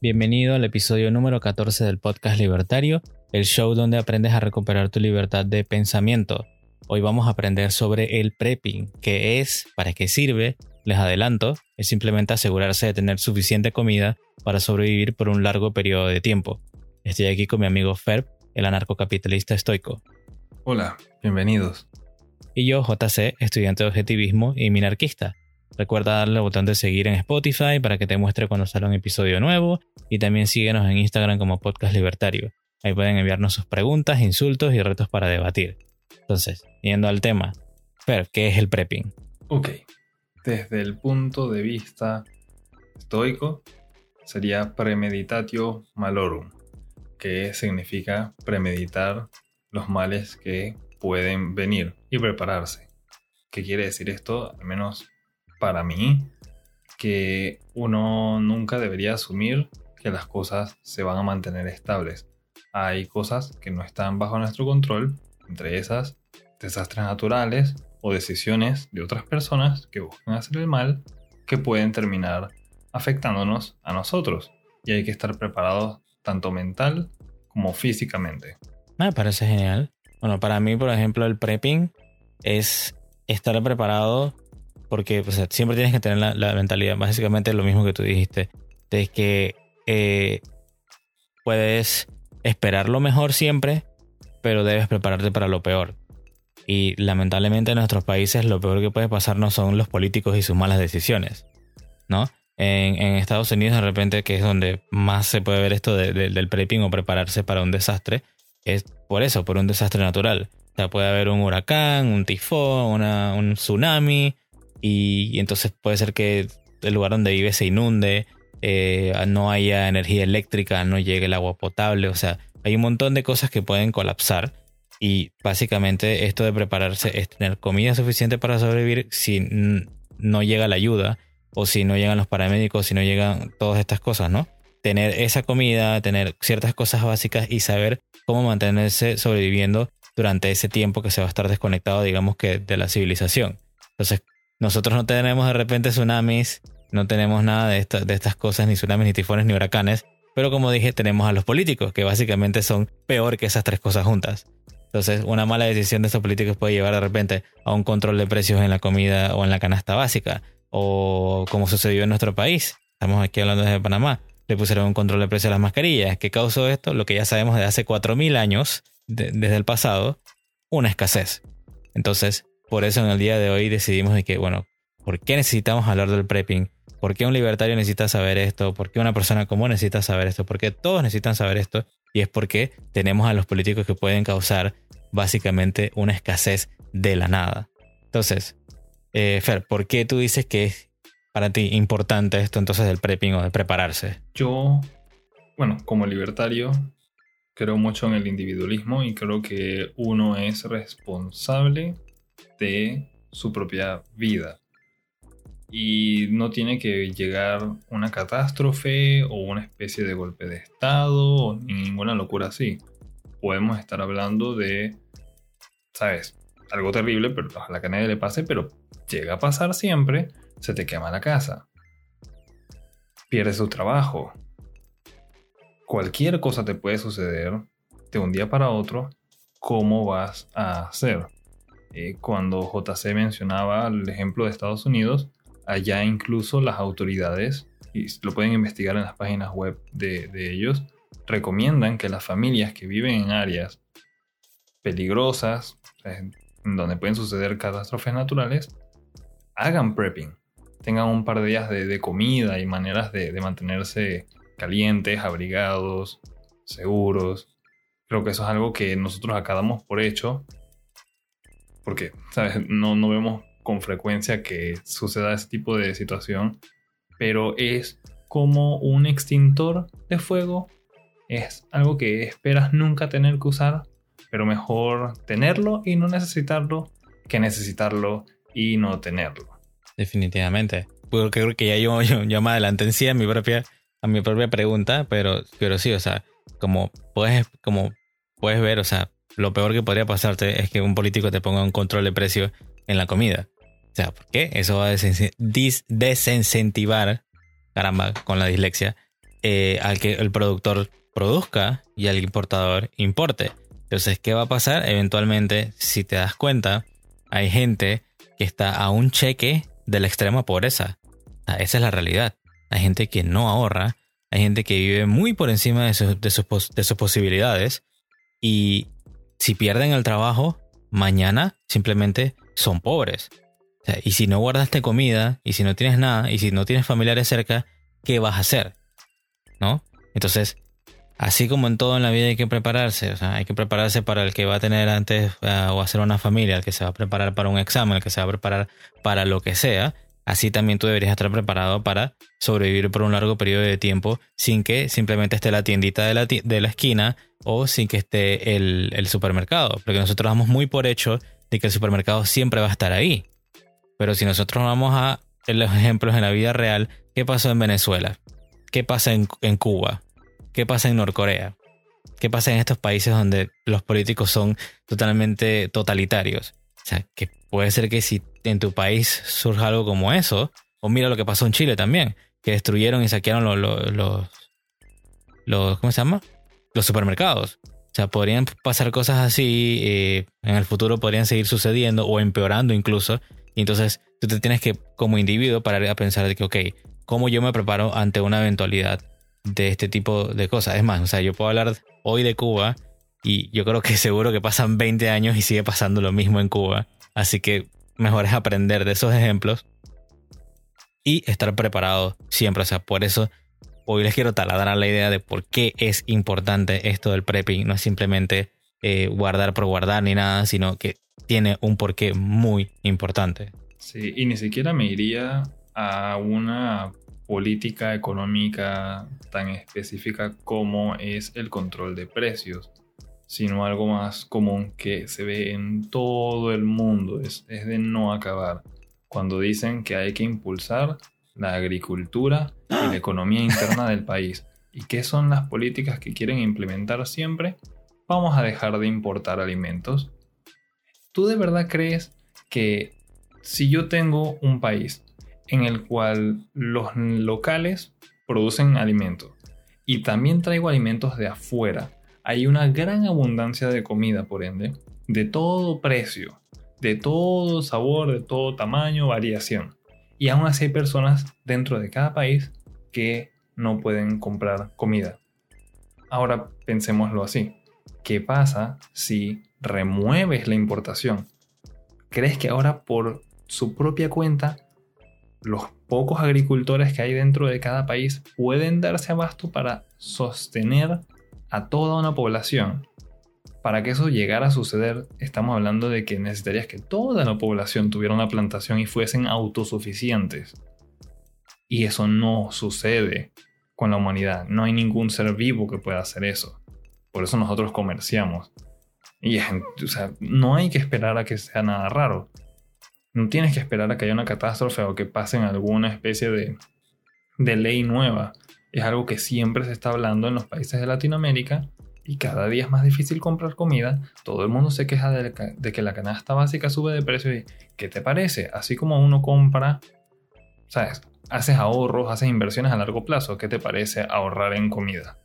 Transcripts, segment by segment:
Bienvenido al episodio número 14 del podcast Libertario, el show donde aprendes a recuperar tu libertad de pensamiento. Hoy vamos a aprender sobre el prepping, qué es, para qué sirve. Les adelanto, es simplemente asegurarse de tener suficiente comida para sobrevivir por un largo periodo de tiempo. Estoy aquí con mi amigo Ferb, el anarcocapitalista estoico. Hola, bienvenidos. Y yo, JC, estudiante de objetivismo y minarquista. Recuerda darle al botón de seguir en Spotify para que te muestre cuando sale un episodio nuevo y también síguenos en Instagram como Podcast Libertario. Ahí pueden enviarnos sus preguntas, insultos y retos para debatir. Entonces, yendo al tema, ¿qué es el prepping? Ok, desde el punto de vista estoico, sería premeditatio malorum, que significa premeditar los males que pueden venir y prepararse. ¿Qué quiere decir esto? Al menos para mí que uno nunca debería asumir que las cosas se van a mantener estables. Hay cosas que no están bajo nuestro control, entre esas desastres naturales o decisiones de otras personas que buscan hacer el mal que pueden terminar afectándonos a nosotros. Y hay que estar preparados tanto mental como físicamente. Me parece genial. Bueno, para mí, por ejemplo, el prepping es estar preparado porque siempre tienes que tener la, mentalidad, básicamente lo mismo que tú dijiste, de que eh, puedes esperar lo mejor siempre, pero debes prepararte para lo peor. Y lamentablemente en nuestros países lo peor que puede pasar no son los políticos y sus malas decisiones, ¿no? En, Estados Unidos de repente, que es donde más se puede ver esto del prepping o prepararse para un desastre, es por eso, por un desastre natural. O sea, puede haber un huracán, un tifón, un tsunami, y, entonces puede ser que el lugar donde vive se inunde, eh, no haya energía eléctrica, no llegue el agua potable, o sea, hay un montón de cosas que pueden colapsar y básicamente esto de prepararse es tener comida suficiente para sobrevivir si no llega la ayuda o si no llegan los paramédicos, si no llegan todas estas cosas, ¿no? Tener esa comida, tener ciertas cosas básicas y saber cómo mantenerse sobreviviendo durante ese tiempo que se va a estar desconectado, digamos que, de la civilización. Entonces, nosotros no tenemos de repente tsunamis, no tenemos nada de, estas cosas, ni tsunamis, ni tifones, ni huracanes. Pero como dije, tenemos a los políticos, que básicamente son peor que esas tres cosas juntas. Entonces, una mala decisión de estos políticos puede llevar de repente a un control de precios en la comida o en la canasta básica. O como sucedió en nuestro país. Estamos aquí hablando desde Panamá. Le pusieron un control de precios a las mascarillas. ¿Qué causó esto? Lo que ya sabemos de hace 4.000 años, desde el pasado, una escasez. Entonces, por eso en el día de hoy decidimos de que, bueno, ¿por qué necesitamos hablar del prepping? ¿Por qué un libertario necesita saber esto? ¿Por qué una persona común necesita saber esto? ¿Por qué todos necesitan saber esto? Y es porque tenemos a los políticos que pueden causar básicamente una escasez de la nada. Entonces, eh, Fer, ¿por qué tú dices que es para ti importante esto entonces del prepping o de prepararse? Yo, bueno, como libertario, creo mucho en el individualismo y creo que uno es responsable de su propia vida. Y no tiene que llegar una catástrofe o una especie de golpe de estado o ninguna locura así. Podemos estar hablando de, ¿sabes? Algo terrible, pero ojalá que nadie le pase, pero llega a pasar siempre, se te quema la casa. Pierdes tu trabajo. Cualquier cosa te puede suceder de un día para otro. ¿Cómo vas a hacer? Eh, cuando JC mencionaba el ejemplo de Estados Unidos, allá incluso las autoridades, y lo pueden investigar en las páginas web de, ellos, recomiendan que las familias que viven en áreas peligrosas, en donde pueden suceder catástrofes naturales, hagan prepping, tengan un par de días de, comida y maneras de, de, mantenerse calientes, abrigados, seguros. Creo que eso es algo que nosotros acá damos por hecho porque, ¿sabes? No, no vemos con frecuencia que suceda ese tipo de situación, pero es como un extintor de fuego. Es algo que esperas nunca tener que usar, pero mejor tenerlo y no necesitarlo que necesitarlo y no tenerlo. Definitivamente. Porque creo que ya yo, yo, me adelanté en sí a mi propia, a mi propia pregunta, pero, pero sí, o sea, como puedes, como puedes ver, o sea, lo peor que podría pasarte es que un político te ponga un control de precio en la comida. O sea, ¿por qué? Eso va a desincentivar caramba, con la dislexia, eh, al que el productor produzca y al importador importe. Entonces, ¿qué va a pasar? Eventualmente, si te das cuenta, hay gente que está a un cheque de la extrema pobreza. esa es la realidad. Hay gente que no ahorra, hay gente que vive muy por encima de, sus, posibilidades y si pierden el trabajo, mañana simplemente son pobres. y si no guardaste comida, y si no tienes nada, y si no tienes familiares cerca, ¿qué vas a hacer? ¿No? Entonces, así como en todo en la vida hay que prepararse, o sea, hay que prepararse para el que va a tener antes uh, o hacer una familia, el que se va a preparar para un examen, el que se va a preparar para lo que sea, así también tú deberías estar preparado para sobrevivir por un largo periodo de tiempo sin que simplemente esté la tiendita de la, de la esquina o sin que esté el, el, supermercado, porque nosotros damos muy por hecho de que el supermercado siempre va a estar ahí. Pero si nosotros vamos a los ejemplos en la vida real, ¿qué pasó en Venezuela? ¿Qué pasa en, en Cuba? ¿Qué pasa en Norcorea? ¿Qué pasa en estos países donde los políticos son totalmente totalitarios? O sea, que puede ser que si en tu país surja algo como eso, o mira lo que pasó en Chile también, que destruyeron y saquearon los, los, ¿cómo se llama? Los supermercados. O sea, podrían pasar cosas así, eh, en el futuro podrían seguir sucediendo o empeorando incluso. Y entonces tú te tienes que, como individuo, parar a pensar de que, ok, ¿cómo yo me preparo ante una eventualidad? de este tipo de cosas. Es más, o sea, yo puedo hablar hoy de Cuba y yo creo que seguro que pasan 20 años y sigue pasando lo mismo en Cuba. Así que mejor es aprender de esos ejemplos y estar preparado siempre. O sea, por eso hoy les quiero taladrar la idea de por qué es importante esto del prepping. No es simplemente eh, guardar por guardar ni nada, sino que tiene un porqué muy importante. Sí, y ni siquiera me iría a una política económica tan específica como es el control de precios, sino algo más común que se ve en todo el mundo, es, de no acabar. Cuando dicen que hay que impulsar la agricultura y la economía interna del país. ¿Y qué son las políticas que quieren implementar siempre? Vamos a dejar de importar alimentos. ¿Tú de verdad crees que si yo tengo un país en el cual los locales producen alimentos y también traigo alimentos de afuera. Hay una gran abundancia de comida, por ende, de todo precio, de todo sabor, de todo tamaño, variación. Y aún así hay personas dentro de cada país que no pueden comprar comida. Ahora pensémoslo así. ¿Qué pasa si remueves la importación? ¿Crees que ahora por su propia cuenta los pocos agricultores que hay dentro de cada país pueden darse abasto para sostener a toda una población. Para que eso llegara a suceder, estamos hablando de que necesitarías que toda la población tuviera una plantación y fuesen autosuficientes. Y eso no sucede con la humanidad. No hay ningún ser vivo que pueda hacer eso. Por eso nosotros comerciamos. Y no hay que esperar a que sea nada raro. No tienes que esperar a que haya una catástrofe o que pasen alguna especie de, ley nueva. Es algo que siempre se está hablando en los países de Latinoamérica y cada día es más difícil comprar comida. Todo el mundo se queja de, que la canasta básica sube de precio. Y, ¿Qué te parece? Así como uno compra, ¿sabes? Haces ahorros, haces inversiones a largo plazo. ¿Qué te parece ahorrar en comida?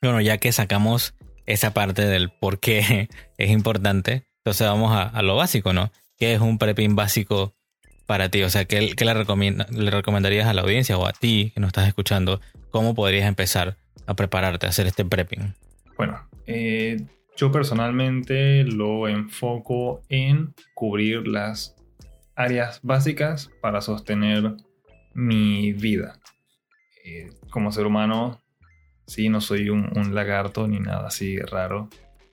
Bueno, ya que sacamos esa parte del por qué es importante, entonces vamos a, a lo básico, ¿no? ¿Qué es un prepping básico para ti? O sea, ¿qué, le, le recomendarías a la audiencia o a ti que nos estás escuchando? ¿Cómo podrías empezar a prepararte a hacer este prepping? Bueno, eh, yo personalmente lo enfoco en cubrir las áreas básicas para sostener mi vida. Eh, como ser humano, sí, no soy un, lagarto ni nada así raro.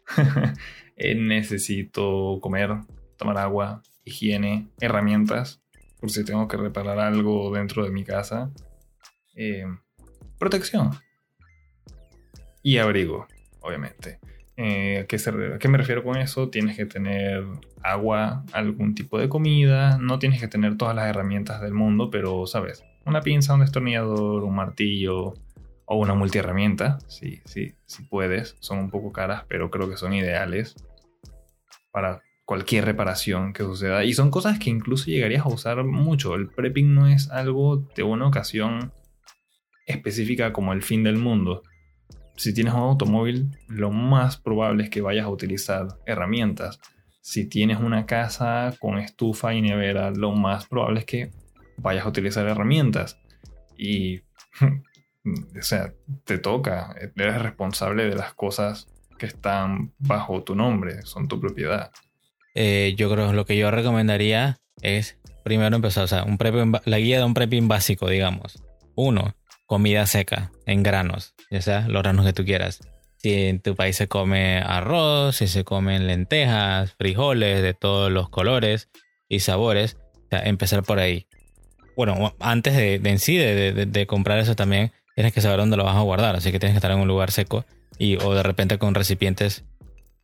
Eh, necesito comer, tomar agua, higiene, herramientas, por si tengo que reparar algo dentro de mi casa, eh, protección y abrigo, obviamente. Eh, ¿a, qué me refiero con eso? Tienes que tener agua, algún tipo de comida, no tienes que tener todas las herramientas del mundo, pero sabes, una pinza, un destornillador, un martillo o una multiherramienta, sí, sí, si puedes, son un poco caras, pero creo que son ideales para cualquier reparación que suceda. Y son cosas que incluso llegarías a usar mucho. El prepping no es algo de una ocasión específica como el fin del mundo. Si tienes un automóvil, lo más probable es que vayas a utilizar herramientas. Si tienes una casa con estufa y nevera, lo más probable es que vayas a utilizar herramientas. Y, o sea, te toca, eres responsable de las cosas que están bajo tu nombre, son tu propiedad. Eh, yo creo lo que yo recomendaría es primero empezar, o sea, un la guía de un prepping básico, digamos. Uno, comida seca en granos, ya sea los granos que tú quieras. Si en tu país se come arroz, si se comen lentejas, frijoles de todos los colores y sabores, empezar por ahí. Bueno, antes de, en sí de, comprar eso también, tienes que saber dónde lo vas a guardar, así que tienes que estar en un lugar seco y o de repente con recipientes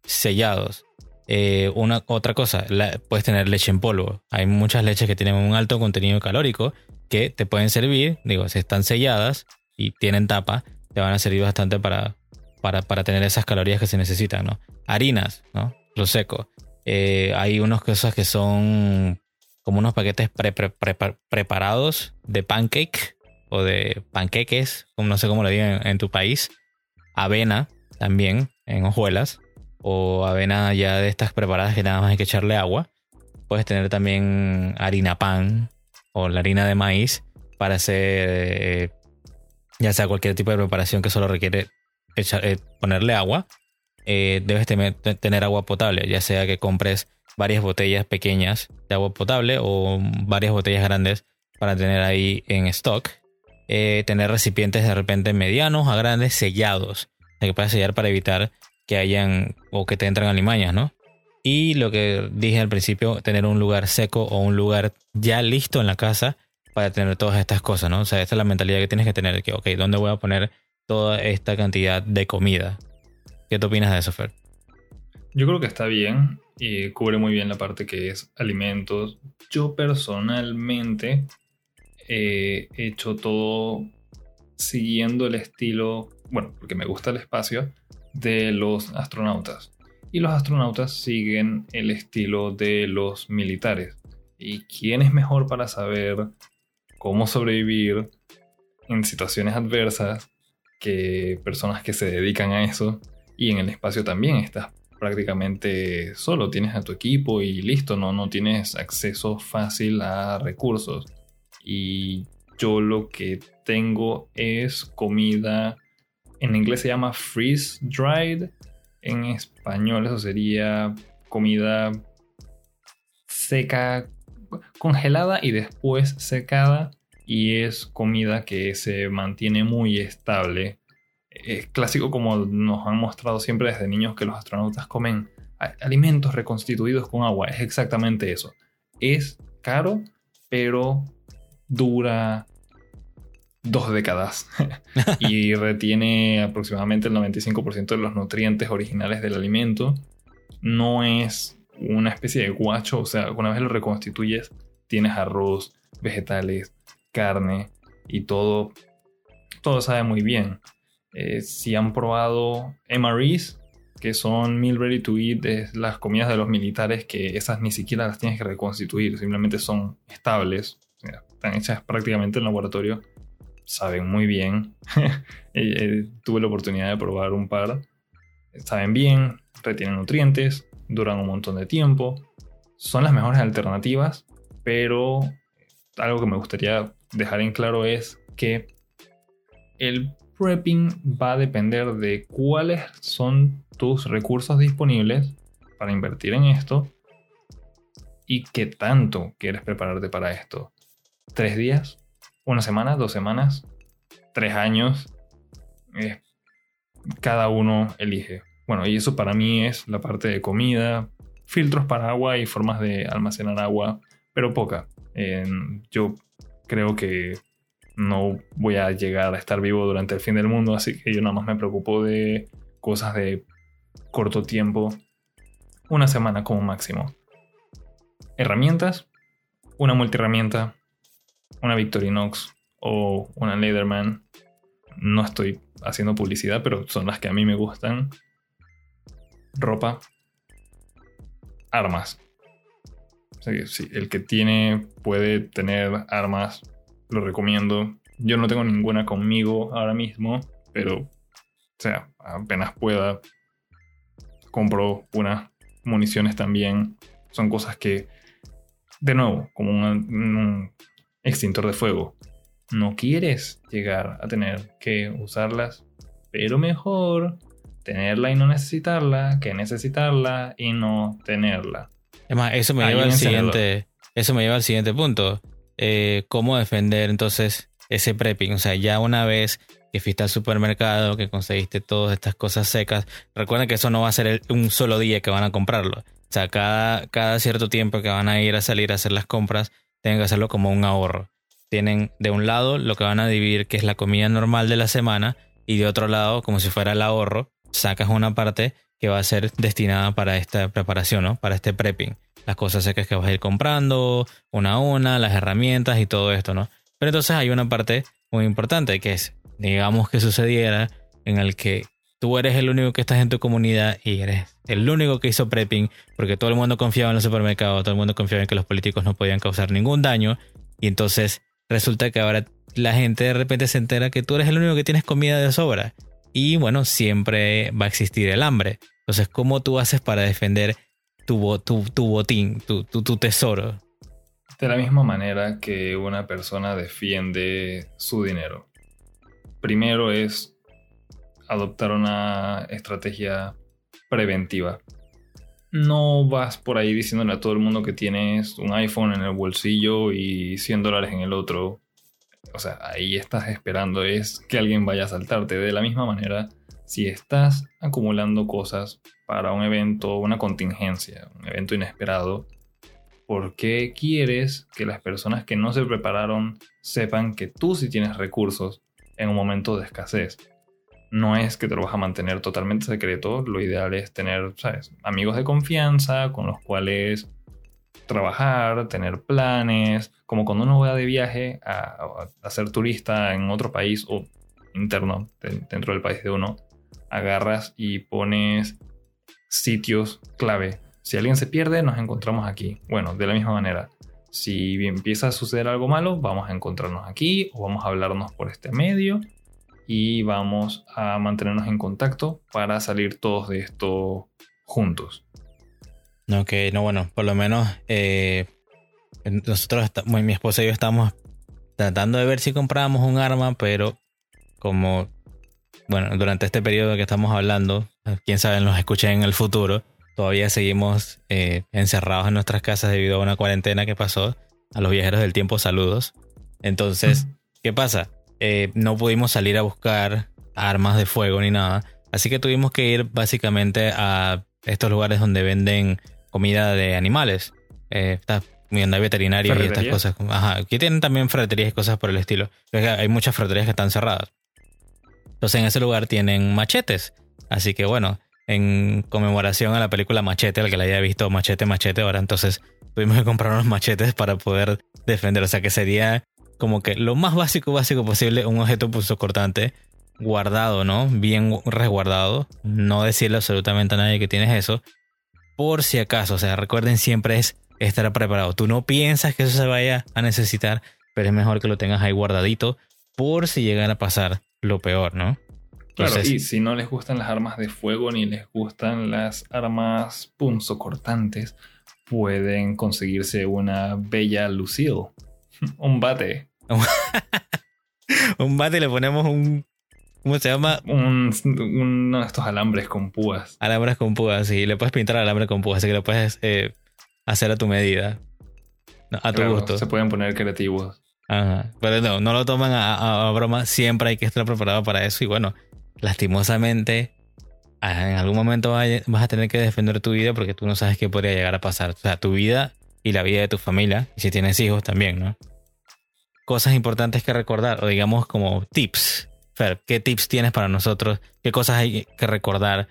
sellados. Eh, una otra cosa, puedes tener leche en polvo. Hay muchas leches que tienen un alto contenido calórico que te pueden servir, digo, si están selladas y tienen tapa, te van a servir bastante para, para, tener esas calorías que se necesitan, ¿no? Harinas, ¿no? Lo seco. Eh, hay unas cosas que son como unos paquetes preparados de pancake o de panqueques, no sé cómo lo digan en tu país, avena también en hojuelas o avena ya de estas preparadas que nada más hay que echarle agua. Puedes tener también harina pan o la harina de maíz para hacer eh, ya sea cualquier tipo de preparación que solo requiere eh, ponerle agua. Eh, debes tener agua potable, ya sea que compres varias botellas pequeñas de agua potable o varias botellas grandes para tener ahí en stock. tener recipientes de repente medianos a grandes sellados que puedas sellar para evitar que hayan o que te entren alimañas, ¿no? Y lo que dije al principio, tener un lugar seco o un lugar ya listo en la casa para tener todas estas cosas, ¿no? O sea, esta es la mentalidad que tienes que tener, que, ok, ¿dónde voy a poner toda esta cantidad de comida? ¿Qué te opinas de eso, Fer? Yo creo que está bien y cubre muy bien la parte que es alimentos. Yo personalmente he hecho todo siguiendo el estilo bueno, porque me gusta el espacio, de los astronautas. Y los astronautas siguen el estilo de los militares. ¿Y quién es mejor para saber cómo sobrevivir en situaciones adversas que personas que se dedican a eso? Y en el espacio también estás prácticamente solo, tienes a tu equipo y listo, no, no tienes acceso fácil a recursos. Y yo lo que tengo es comida en inglés se llama freeze dried. En español eso sería comida seca, congelada y después secada. Y es comida que se mantiene muy estable. Es clásico como nos han mostrado siempre desde niños que los astronautas comen alimentos reconstituidos con agua. Es exactamente eso. Es caro, pero dura dos décadas y retiene aproximadamente el 95% de los nutrientes originales del alimento. No es una especie de guacho, o sea, una vez lo reconstituyes, tienes arroz, vegetales, carne y todo, todo sabe muy bien. Eh, si han probado MREs, que son Meal Ready to Eat, es las comidas de los militares, que esas ni siquiera las tienes que reconstituir, simplemente son estables, están hechas prácticamente en laboratorio saben muy bien. Eh, tuve la oportunidad de probar un par. Saben bien, retienen nutrientes, duran un montón de tiempo. Son las mejores alternativas, pero algo que me gustaría dejar en claro es que el prepping va a depender de cuáles son tus recursos disponibles para invertir en esto y qué tanto quieres prepararte para esto. ¿Tres días? Una semana, dos semanas, tres años. Eh, cada uno elige. Bueno, y eso para mí es la parte de comida, filtros para agua y formas de almacenar agua, pero poca. yo creo que no voy a llegar a estar vivo durante el fin del mundo, así que yo nada más me preocupo de cosas de corto tiempo, una semana como máximo. Herramientas, una multiherramienta, una Victorinox o una Leatherman. No estoy haciendo publicidad, pero son las que a mí me gustan. Ropa. Armas. el que tiene puede tener armas, lo recomiendo. Yo no tengo ninguna conmigo ahora mismo, pero, o sea, apenas pueda, compro unas municiones también. Son cosas que, de nuevo, como un, extintor de fuego, no quieres llegar a tener que usarlas, pero mejor tenerla y no necesitarla que necesitarla y no tenerla. Es más, eso me lleva al siguiente, eso me lleva al siguiente punto. Eh, ¿Cómo defender entonces ese prepping? O sea, ya una vez que fuiste al supermercado, que conseguiste todas estas cosas secas, recuerden que eso no va a ser un solo día que van a comprarlo. O sea, cada, cada cierto tiempo que van a ir a salir a hacer las compras, tienen que hacerlo como un ahorro. Tienen de un lado lo que van a dividir, que es la comida normal de la semana, y de otro lado, como si fuera el ahorro, sacas una parte que va a ser destinada para esta preparación, ¿no? Para este prepping. Las cosas secas que vas a ir comprando, una a una, las herramientas y todo esto, ¿no? Pero entonces hay una parte muy importante que es, digamos que sucediera en el que tú eres el único que estás en tu comunidad y eres el único que hizo prepping porque todo el mundo confiaba en los supermercados, todo el mundo confiaba en que los políticos no podían causar ningún daño y entonces resulta que ahora la gente de repente se entera que tú eres el único que tienes comida de sobra y bueno, siempre va a existir el hambre. Entonces, ¿cómo tú haces para defender tu, tu, botín, tu, tesoro? De la misma manera que una persona defiende su dinero. Primero es adoptar una estrategia preventiva. No vas por ahí diciéndole a todo el mundo que tienes un iPhone en el bolsillo y 100 dólares en el otro o sea, ahí estás esperando es que alguien vaya a saltarte. De la misma manera, si estás acumulando cosas para un evento, una contingencia, un evento inesperado, ¿por qué quieres que las personas que no se prepararon sepan que tú sí tienes recursos en un momento de escasez? No es que te lo vas a mantener totalmente secreto, lo ideal es tener, ¿sabes? Amigos de confianza con los cuales trabajar, tener planes, como cuando uno va de viaje a, ser turista en otro país o interno dentro del país de uno, agarras y pones sitios clave. Si alguien se pierde, nos encontramos aquí. Bueno, de la misma manera, si empieza a suceder algo malo, vamos a encontrarnos aquí o vamos a hablarnos por este medio y vamos a mantenernos en contacto para salir todos de esto juntos. Ok, no, bueno, por lo menos eh, nosotros, mi esposa y yo estamos tratando de ver si comprábamos un arma, pero como, bueno, durante este periodo que estamos hablando, quién sabe, nos escuchen en el futuro, todavía seguimos eh, encerrados en nuestras casas debido a una cuarentena que pasó. A los viajeros del tiempo, saludos. Entonces, ¿qué pasa? Eh, no pudimos salir a buscar armas de fuego ni nada. Así que tuvimos que ir básicamente a estos lugares donde venden comida de animales. Eh, está donde hay veterinarios y estas cosas. Ajá, aquí tienen también ferreterías y cosas por el estilo. Hay muchas ferreterías que están cerradas. Entonces en ese lugar tienen machetes. Así que bueno, en conmemoración a la película Machete, al que la haya visto Machete, Machete, ahora entonces tuvimos que comprar unos machetes para poder defender. O sea que sería como que lo más básico, básico posible, un objeto pulso cortante guardado, ¿no? Bien resguardado. No decirle absolutamente a nadie que tienes eso por si acaso. O sea, recuerden siempre es estar preparado. Tú no piensas que eso se vaya a necesitar, pero es mejor que lo tengas ahí guardadito por si llegara a pasar lo peor, ¿no? claro, y si no les gustan las armas de fuego ni les gustan las armas punzocortantes, pueden conseguirse una bella Lucille. un bate. un bate le ponemos un ¿Cómo se llama? Un, uno de estos alambres con púas. Alambres con púas, sí. Le puedes pintar alambre con púas, así que lo puedes eh, hacer a tu medida. a tu gusto. Se pueden poner creativos. Ajá. Pero no, no lo toman a, broma. Siempre hay que estar preparado para eso. Y bueno, lastimosamente, en algún momento vas a tener que defender tu vida porque tú no sabes qué podría llegar a pasar. O sea, tu vida y la vida de tu familia. Y si tienes hijos también, ¿no? Cosas importantes que recordar, o digamos como tips ¿qué tips tienes para nosotros? ¿Qué cosas hay que recordar?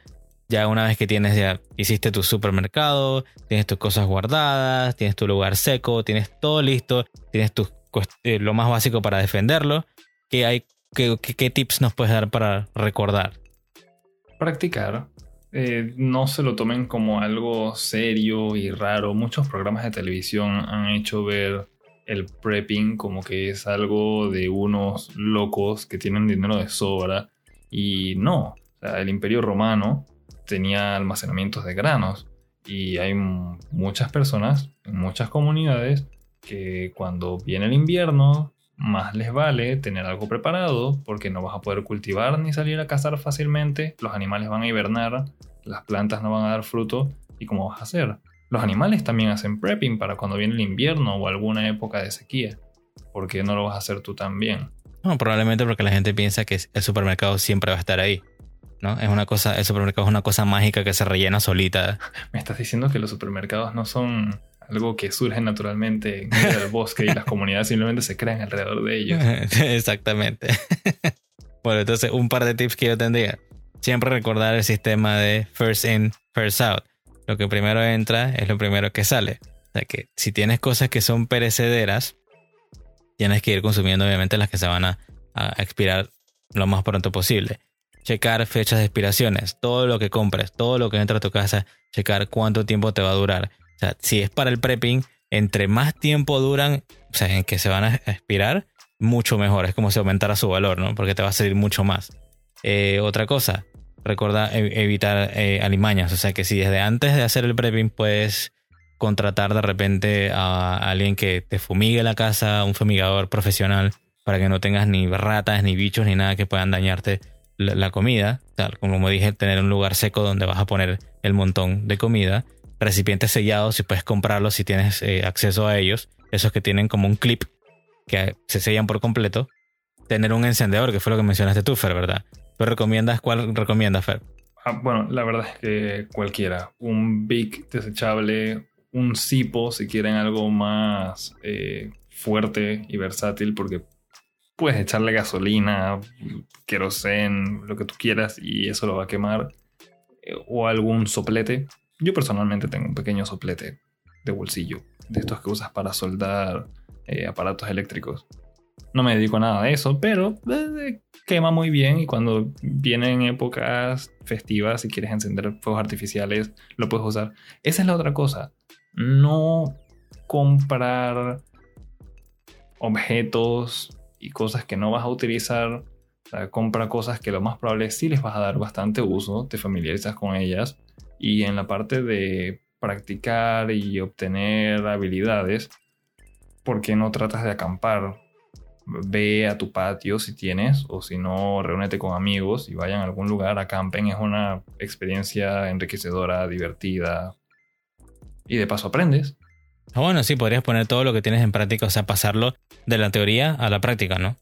Ya una vez que tienes, ya hiciste tu supermercado, tienes tus cosas guardadas, tienes tu lugar seco, tienes todo listo, tienes tu, eh, lo más básico para defenderlo. ¿Qué, hay, qué, qué, tips nos puedes dar para recordar? Practicar. Eh, no se lo tomen como algo serio y raro. Muchos programas de televisión han hecho ver el prepping como que es algo de unos locos que tienen dinero de sobra. Y no, el imperio romano tenía almacenamientos de granos y hay muchas personas muchas comunidades que cuando viene el invierno más les vale tener algo preparado porque no vas a poder cultivar ni salir a cazar fácilmente, los animales van a hibernar, las plantas no van a dar fruto y cómo vas a hacer. Los animales también hacen prepping para cuando viene el invierno o alguna época de sequía. ¿Por qué no lo vas a hacer tú también? No, probablemente porque la gente piensa que el supermercado siempre va a estar ahí. ¿no? Es una cosa, el supermercado es una cosa mágica que se rellena solita. Me estás diciendo que los supermercados no son algo que surge naturalmente en el bosque y las comunidades simplemente se crean alrededor de ellos. Exactamente. bueno, entonces un par de tips que yo tendría. Siempre recordar el sistema de first in, first out. Lo que primero entra es lo primero que sale. O sea que si tienes cosas que son perecederas, tienes que ir consumiendo obviamente las que se van a, expirar lo más pronto posible. Checar fechas de expiraciones, todo lo que compres, todo lo que entra a tu casa, checar cuánto tiempo te va a durar. O sea, si es para el prepping, entre más tiempo duran, o sea, en que se van a expirar, mucho mejor. Es como si aumentara su valor, ¿no? Porque te va a salir mucho más. Eh, otra cosa, recuerda evitar eh, alimañas. O sea, que si desde antes de hacer el prepping puedes contratar de repente a alguien que te fumigue la casa, un fumigador profesional, para que no tengas ni ratas, ni bichos, ni nada que puedan dañarte la, comida. Tal, como dije, tener un lugar seco donde vas a poner el montón de comida recipientes sellados, si puedes comprarlos, si tienes eh, acceso a ellos, esos que tienen como un clip que se sellan por completo. Tener un encendedor, que fue lo que mencionaste tú, Fer, ¿verdad? ¿Tú recomiendas cuál recomiendas, Fer? Ah, bueno, la verdad es que cualquiera. Un Big desechable, un Sipo si quieren algo más eh, fuerte y versátil, porque puedes echarle gasolina, querosén, lo que tú quieras y eso lo va a quemar. Eh, o algún soplete yo personalmente tengo un pequeño soplete de bolsillo, de estos que usas para soldar eh, aparatos eléctricos. No me dedico a nada de eso, pero eh, quema muy bien y cuando vienen épocas festivas y quieres encender fuegos artificiales, lo puedes usar. Esa es la otra cosa. No comprar objetos y cosas que no vas a utilizar. compra cosas que lo más probable sí les vas a dar bastante uso, te familiarizas con ellas y en la parte de practicar y obtener habilidades, ¿por qué no tratas de acampar? Ve a tu patio si tienes, o si no, reúnete con amigos y vayan a algún lugar, acampen. Es una experiencia enriquecedora, divertida. Y de paso aprendes. Ah, bueno, sí, podrías poner todo lo que tienes en práctica, o sea, pasarlo de la teoría a la práctica, ¿no?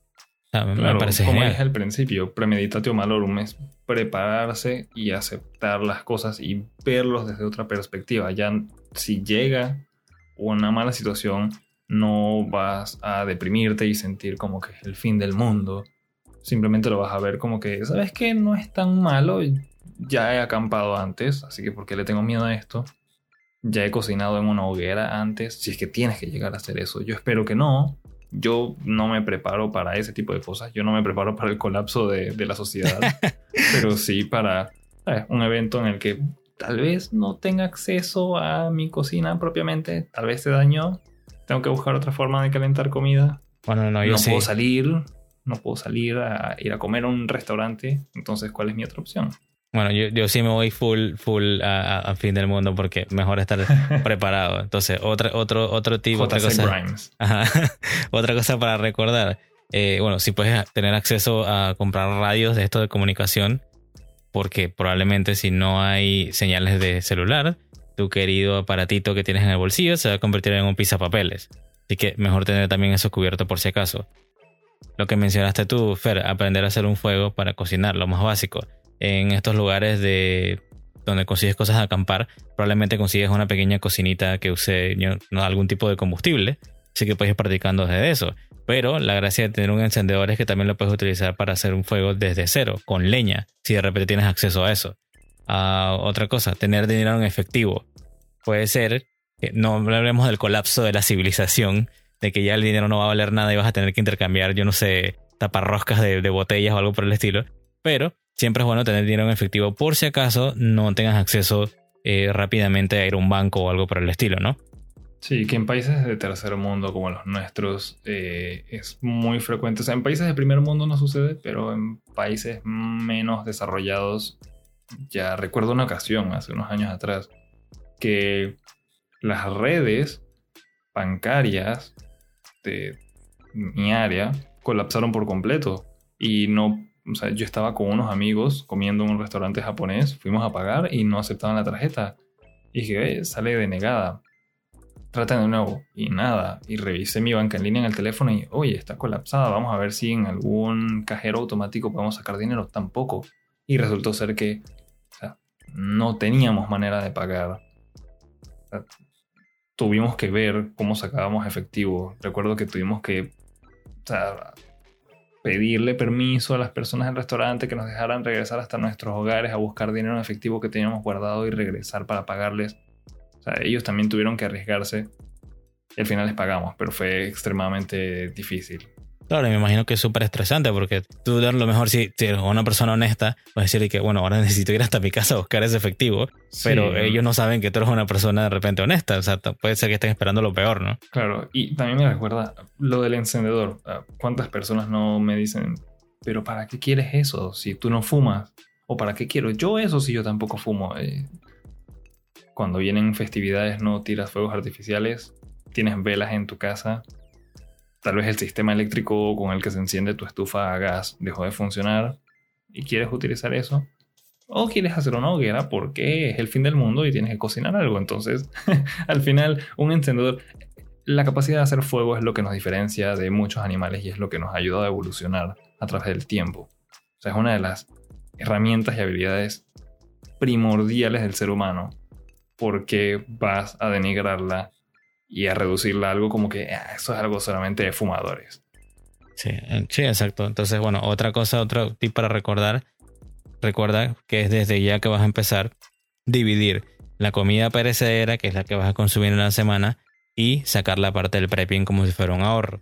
me parece como dije al principio, premeditatio malorum es prepararse y aceptar las cosas y verlos desde otra perspectiva. Ya si llega una mala situación, no vas a deprimirte y sentir como que es el fin del mundo. Simplemente lo vas a ver como que, ¿sabes qué? No es tan malo. Ya he acampado antes, así que ¿por qué le tengo miedo a esto? Ya he cocinado en una hoguera antes, si es que tienes que llegar a hacer eso. Yo espero que no, yo no me preparo para ese tipo de cosas. Yo no me preparo para el colapso de, la sociedad, pero sí para un evento en el que tal vez no tenga acceso a mi cocina propiamente, tal vez se dañó, tengo que buscar otra forma de calentar comida. Bueno, no, yo no puedo salir, no puedo salir a ir a comer a un restaurante, entonces ¿cuál es mi otra opción? Bueno, yo, yo sí me voy full, full a, fin del mundo porque mejor estar preparado. Entonces, otra, otro, otro tipo, otra cosa. otra cosa para recordar. Eh, bueno, si puedes tener acceso a comprar radios de esto de comunicación, porque probablemente si no hay señales de celular, tu querido aparatito que tienes en el bolsillo se va a convertir en un papeles. Así que mejor tener también eso cubierto por si acaso. Lo que mencionaste tú, Fer, aprender a hacer un fuego para cocinar, lo más básico en estos lugares de donde consigues cosas a acampar, probablemente consigues una pequeña cocinita que use algún tipo de combustible, así que puedes ir practicando desde eso. Pero la gracia de tener un encendedor es que también lo puedes utilizar para hacer un fuego desde cero, con leña, si de repente tienes acceso a eso. Ah, otra cosa, tener dinero en efectivo. Puede ser no hablemos del colapso de la civilización, de que ya el dinero no va a valer nada y vas a tener que intercambiar, yo no sé, taparroscas de, de botellas o algo por el estilo. Pero siempre es bueno tener dinero en efectivo por si acaso no tengas acceso eh, rápidamente a ir a un banco o algo por el estilo, ¿no? Sí, que en países de tercer mundo como los nuestros eh, es muy frecuente. O sea, en países de primer mundo no sucede, pero en países menos desarrollados, ya recuerdo una ocasión hace unos años atrás, que las redes bancarias de mi área colapsaron por completo y no, o sea, yo estaba con unos amigos comiendo en un restaurante japonés, fuimos a pagar y no aceptaban la tarjeta. Y dije, sale denegada traten de nuevo y nada. Y revisé mi banca en línea en el teléfono y, oye, está colapsada, vamos a ver si en algún cajero automático podemos sacar dinero. Tampoco. Y resultó ser que no teníamos manera de pagar. tuvimos que ver cómo sacábamos efectivo. Recuerdo que tuvimos que pedirle permiso a las personas del restaurante que nos dejaran regresar hasta nuestros hogares a buscar dinero en efectivo que teníamos guardado y regresar para pagarles ellos también tuvieron que arriesgarse. Y al final les pagamos, pero fue extremadamente difícil. Claro, me imagino que es súper estresante porque tú lo mejor si, eres una persona honesta, vas a decir que, bueno, ahora necesito ir hasta mi casa a buscar ese efectivo, pero ellos no saben que tú eres una persona de repente honesta, o sea, puede ser que estén esperando lo peor, ¿no? Claro, y también me recuerda lo del encendedor. Ah, ¿Cuántas personas no me dicen, pero ¿para qué quieres eso si tú no fumas? ¿O para qué quiero yo eso si yo tampoco fumo? Eh, cuando vienen festividades no tiras fuegos artificiales, tienes velas en tu casa, tal vez el sistema eléctrico con el que se enciende tu estufa a gas dejó de funcionar y quieres utilizar eso. O quieres hacer una hoguera porque es el fin del mundo y tienes que cocinar algo. Entonces, al final, un encendedor, la capacidad de hacer fuego es lo que nos diferencia de muchos animales y es lo que nos ha ayudado a evolucionar a través del tiempo. O sea, es una de las herramientas y habilidades primordiales del ser humano porque vas a denigrarla y a reducirla a algo como que ah, eso es algo solamente de fumadores. Sí, eh, sí, exacto. Entonces, bueno, otra cosa, otro tip para recordar, recuerda que es desde ya que vas a empezar dividir la comida perecedera, que es la que vas a consumir en la semana, y sacar la parte del prepping como si fuera un ahorro.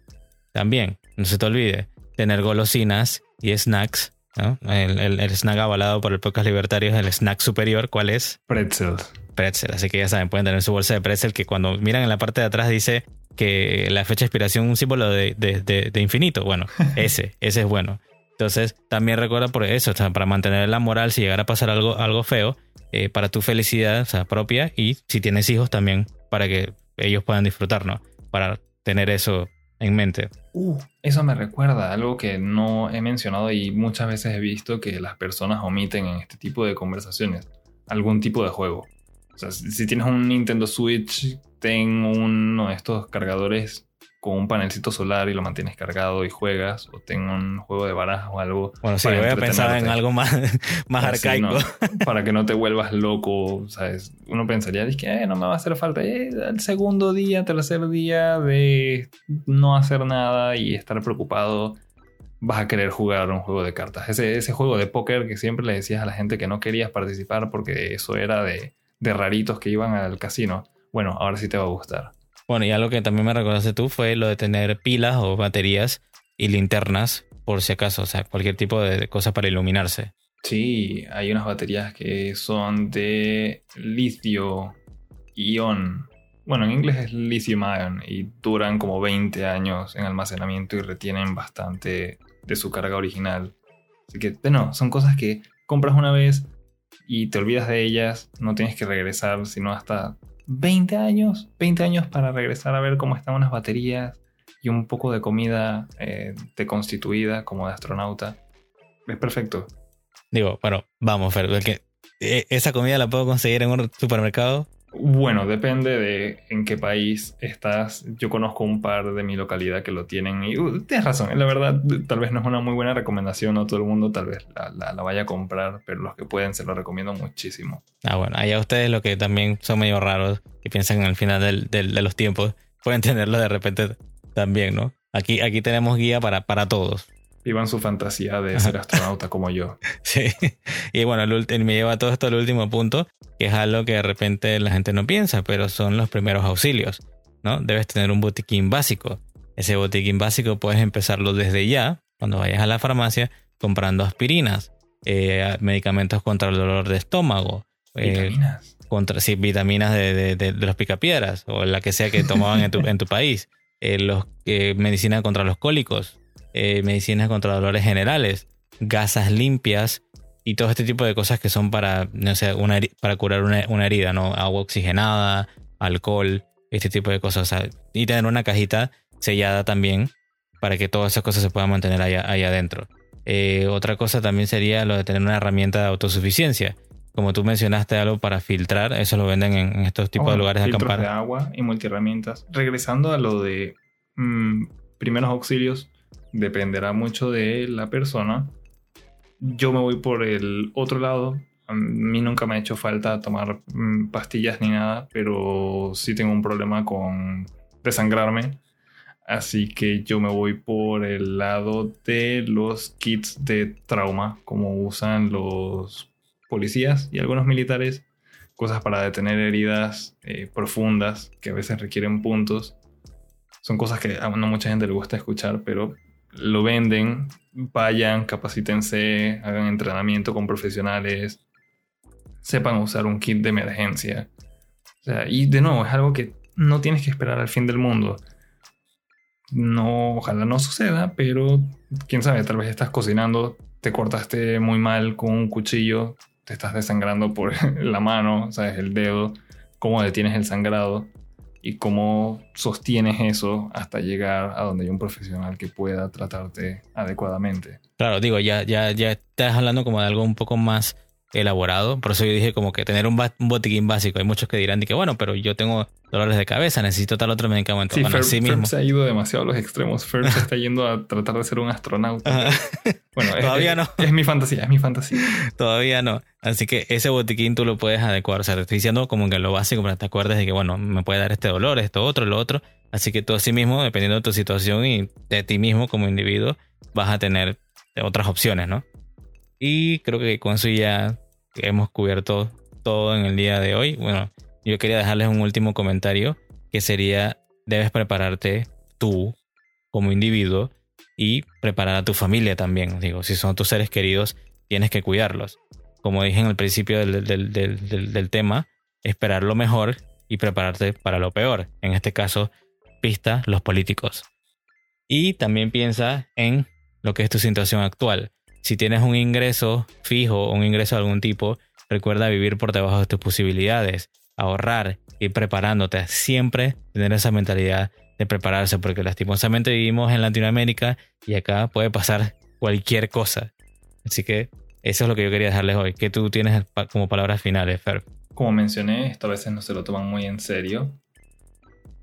También, no se te olvide, tener golosinas y snacks. El, el, el, snack avalado por el podcast libertario es el snack superior. ¿Cuál es? Pretzels pretzel. Así que ya saben, pueden tener su bolsa de pretzel que cuando miran en la parte de atrás dice que la fecha de expiración es un símbolo de, infinito. Bueno, ese, ese es bueno. Entonces, también recuerda por eso, para mantener la moral si llegara a pasar algo, algo feo, eh, para tu felicidad propia y si tienes hijos también para que ellos puedan disfrutar, ¿no? Para tener eso en mente. Uh, eso me recuerda algo que no he mencionado y muchas veces he visto que las personas omiten en este tipo de conversaciones. Algún tipo de juego. O sea, si tienes un Nintendo Switch, ten uno de estos cargadores con un panelcito solar y lo mantienes cargado y juegas, o ten un juego de barajas o algo. Bueno, sí, voy a pensar en algo más, más arcaico. para que no te vuelvas loco, ¿sabes? Uno pensaría, es que eh, no me va a hacer falta. Eh, el segundo día, tercer día de no hacer nada y estar preocupado, vas a querer jugar un juego de cartas. Ese, ese juego de póker que siempre le decías a la gente que no querías participar porque eso era de de raritos que iban al casino. Bueno, ahora sí te va a gustar. Bueno, y algo que también me recordaste tú fue lo de tener pilas o baterías y linternas, por si acaso, o sea, cualquier tipo de cosa para iluminarse. Sí, hay unas baterías que son de litio ion. Bueno, en inglés es lithium ion y duran como 20 años en almacenamiento y retienen bastante de su carga original. Así que, bueno, son cosas que compras una vez, y te olvidas de ellas, no tienes que regresar sino hasta 20 años, 20 años para regresar a ver cómo están unas baterías y un poco de comida eh, deconstituida como de astronauta. Es perfecto. Digo, bueno, vamos, Fer, eh, esa comida la puedo conseguir en un supermercado bueno, depende de en qué país estás. Yo conozco un par de mi localidad que lo tienen y uh, tienes razón. La verdad, tal vez no es una muy buena recomendación. No todo el mundo tal vez la, vaya a comprar, pero los que pueden se lo recomiendo muchísimo. Ah, bueno, allá ustedes lo que también son medio raros y piensan en el final de los tiempos, pueden tenerlo de repente también, ¿no? Aquí, aquí tenemos guía para, para todos vivan su fantasía de ser astronauta como yo. Sí, y bueno, me lleva todo esto al último punto, que es algo que de repente la gente no piensa, pero son los primeros auxilios, ¿no? Debes tener un botiquín básico. Ese botiquín básico puedes empezarlo desde ya, cuando vayas a la farmacia, comprando aspirinas, eh, medicamentos contra el dolor de estómago. Eh, vitaminas. contra sí, vitaminas de, de, los picapiedras o la que sea que tomaban en tu, en tu país. Eh, los, eh, medicinas contra los cólicos, eh, medicinas contra dolores generales, gasas limpias y todo este tipo de cosas que son para, no sé, una, para curar una, una, herida, ¿no? Agua oxigenada, alcohol, este tipo de cosas. y tener una cajita sellada también para que todas esas cosas se puedan mantener allá, adentro. otra cosa también sería lo de tener una herramienta de autosuficiencia como tú mencionaste, algo para filtrar, eso lo venden en, estos tipos de lugares de acampar. de agua y multiherramientas. Regresando a lo de mm, primeros auxilios, dependerá mucho de la persona. Yo me voy por el otro lado. A mí nunca me ha hecho falta tomar mm, pastillas ni nada, pero sí tengo un problema con desangrarme. Así que yo me voy por el lado de los kits de trauma, como usan los policías y algunos militares, cosas para detener heridas eh, profundas que a veces requieren puntos. Son cosas que a no mucha gente le gusta escuchar, pero lo venden, vayan, capacítense, hagan entrenamiento con profesionales, sepan usar un kit de emergencia. y de nuevo, es algo que no tienes que esperar al fin del mundo. No, ojalá no suceda, pero quién sabe, tal vez estás cocinando, te cortaste muy mal con un cuchillo, te estás desangrando por la mano, sabes, el dedo, cómo detienes el sangrado y cómo sostienes eso hasta llegar a donde hay un profesional que pueda tratarte adecuadamente. Claro, digo, ya, ya, ya estás hablando como de algo un poco más elaborado. Por eso yo dije como que tener un, botiquín básico. Hay muchos que dirán que bueno, pero yo tengo dolores de cabeza, necesito tal otro medicamento. Sí, bueno, mismo. se ha ido demasiado a los extremos. Ferb se está yendo a tratar de ser un astronauta. bueno, todavía no. Es mi fantasía, es mi fantasía. todavía no. Así que ese botiquín tú lo puedes adecuar. O sea, te estoy diciendo como que lo básico para que te acuerdes de que, bueno, me puede dar este dolor, esto otro, lo otro. Así que tú así mismo, dependiendo de tu situación y de ti mismo como individuo, vas a tener otras opciones, ¿no? Y creo que con eso ya hemos cubierto todo en el día de hoy. Bueno, yo quería dejarles un último comentario que sería, debes prepararte tú como individuo y preparar a tu familia también. Digo, si son tus seres queridos, tienes que cuidarlos. Como dije en el principio del, del, del, del tema, esperar lo mejor y prepararte para lo peor. En este caso, pista los políticos. Y también piensa en lo que es tu situación actual. Si tienes un ingreso fijo un ingreso de algún tipo, recuerda vivir por debajo de tus posibilidades, ahorrar, ir preparándote, siempre tener esa mentalidad de prepararse, porque lastimosamente vivimos en Latinoamérica y acá puede pasar cualquier cosa. Así que eso es lo que yo quería dejarles hoy. ¿Qué tú tienes como palabras finales, Fer? Como mencioné, esto a veces no se lo toman muy en serio,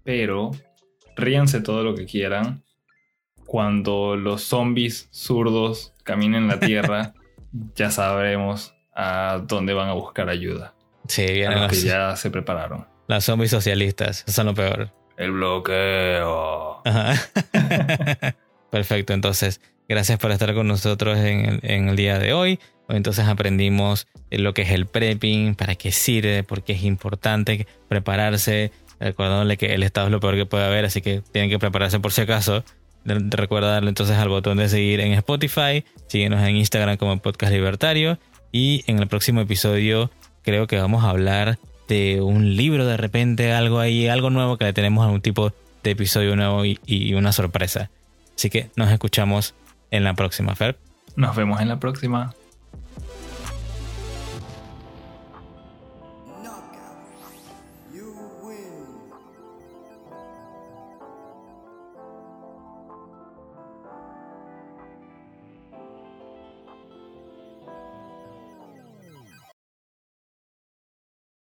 pero ríanse todo lo que quieran. Cuando los zombies zurdos caminen la tierra, ya sabremos a dónde van a buscar ayuda. Sí, vienen a los que ya se prepararon. Las zombies socialistas, son lo peor. El bloqueo. Perfecto, entonces, gracias por estar con nosotros en, el día de hoy. Entonces aprendimos lo que es el prepping, para qué sirve, por qué es importante prepararse, recordándole que el estado es lo peor que puede haber, así que tienen que prepararse por si acaso. Recuerda darle entonces al botón de seguir en Spotify, síguenos en Instagram como Podcast Libertario y en el próximo episodio creo que vamos a hablar de un libro de repente, algo ahí, algo nuevo que le tenemos a un tipo de episodio nuevo y, una sorpresa. Así que nos escuchamos en la próxima, Fer. Nos vemos en la próxima.